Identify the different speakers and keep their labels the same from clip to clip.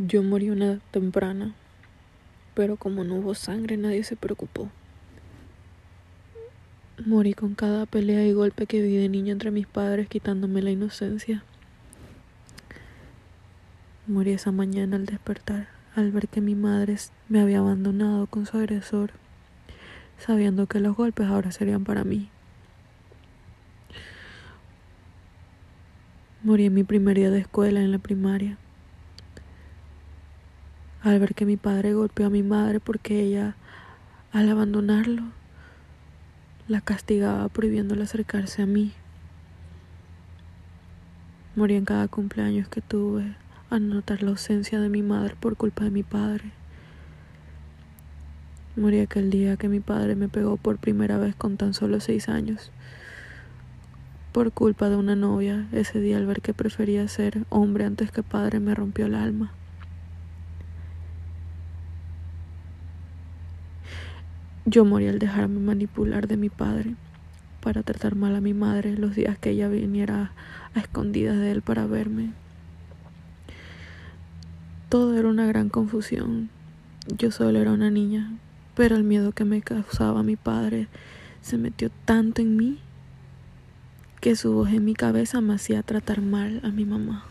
Speaker 1: Yo morí una edad temprana, pero como no hubo sangre nadie se preocupó. Morí con cada pelea y golpe que vi de niño entre mis padres quitándome la inocencia. Morí esa mañana al despertar, al ver que mi madre me había abandonado con su agresor, sabiendo que los golpes ahora serían para mí. Morí en mi primer día de escuela en la primaria al ver que mi padre golpeó a mi madre porque ella, al abandonarlo, la castigaba prohibiéndole acercarse a mí. Morí en cada cumpleaños que tuve al notar la ausencia de mi madre por culpa de mi padre. Morí aquel día que mi padre me pegó por primera vez con tan solo seis años. Por culpa de una novia, ese día al ver que prefería ser hombre antes que padre me rompió el alma. Yo morí al dejarme manipular de mi padre para tratar mal a mi madre los días que ella viniera a escondidas de él para verme. Todo era una gran confusión. Yo solo era una niña, pero el miedo que me causaba mi padre se metió tanto en mí que su voz en mi cabeza me hacía tratar mal a mi mamá.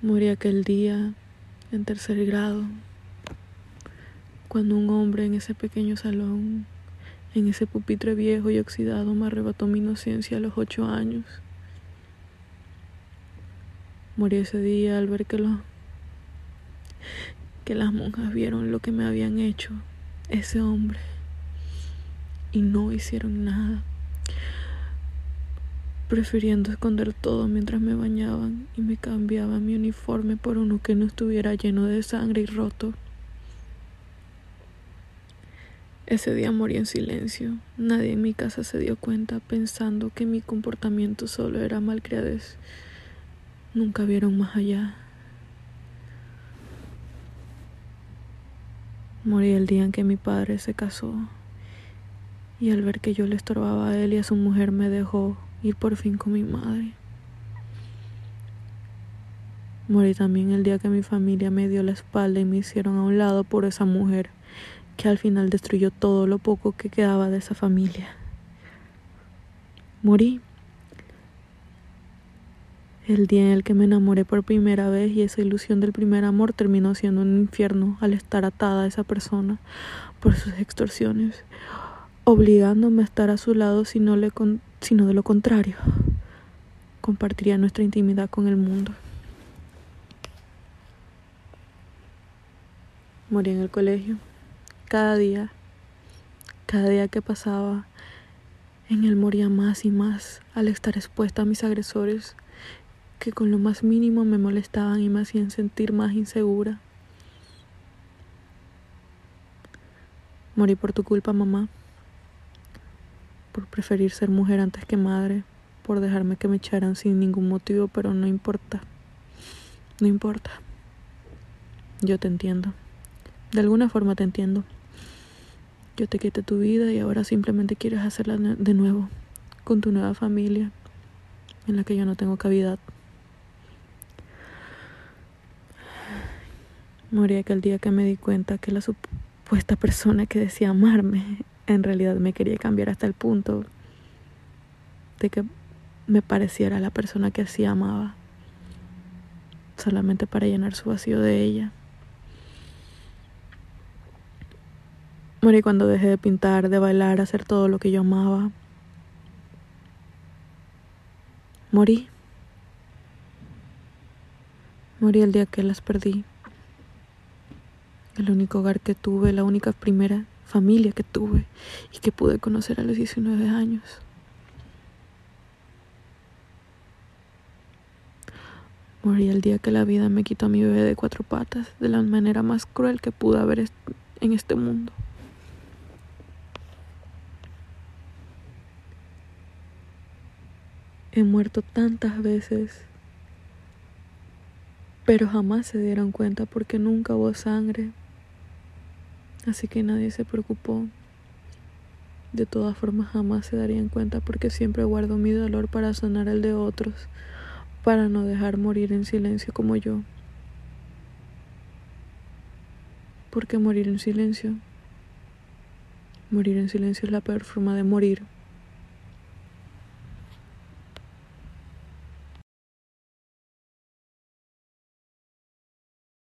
Speaker 1: Morí aquel día en tercer grado cuando un hombre en ese pequeño salón, en ese pupitre viejo y oxidado, me arrebató mi inocencia a los ocho años. Morí ese día al ver que, lo, que las monjas vieron lo que me habían hecho ese hombre y no hicieron nada, prefiriendo esconder todo mientras me bañaban y me cambiaban mi uniforme por uno que no estuviera lleno de sangre y roto. Ese día morí en silencio. Nadie en mi casa se dio cuenta pensando que mi comportamiento solo era malcriadez. Nunca vieron más allá. Morí el día en que mi padre se casó y al ver que yo le estorbaba a él y a su mujer me dejó ir por fin con mi madre. Morí también el día que mi familia me dio la espalda y me hicieron a un lado por esa mujer que al final destruyó todo lo poco que quedaba de esa familia. Morí. El día en el que me enamoré por primera vez y esa ilusión del primer amor terminó siendo un infierno al estar atada a esa persona por sus extorsiones, obligándome a estar a su lado si no, le sino de lo contrario, compartiría nuestra intimidad con el mundo. Morí en el colegio cada día, cada día que pasaba, en él moría más y más al estar expuesta a mis agresores que con lo más mínimo me molestaban y me hacían sentir más insegura. Morí por tu culpa, mamá, por preferir ser mujer antes que madre, por dejarme que me echaran sin ningún motivo, pero no importa, no importa. Yo te entiendo, de alguna forma te entiendo. Yo te quité tu vida y ahora simplemente quieres hacerla de nuevo, con tu nueva familia, en la que yo no tengo cavidad. Morí aquel día que me di cuenta que la supuesta persona que decía amarme en realidad me quería cambiar hasta el punto de que me pareciera la persona que así amaba, solamente para llenar su vacío de ella. Morí cuando dejé de pintar, de bailar, hacer todo lo que yo amaba. Morí. Morí el día que las perdí. El único hogar que tuve, la única primera familia que tuve y que pude conocer a los 19 años. Morí el día que la vida me quitó a mi bebé de cuatro patas de la manera más cruel que pude haber en este mundo. He muerto tantas veces, pero jamás se dieron cuenta porque nunca hubo sangre. Así que nadie se preocupó. De todas formas jamás se darían cuenta porque siempre guardo mi dolor para sanar el de otros, para no dejar morir en silencio como yo. Porque morir en silencio, morir en silencio es la peor forma de morir.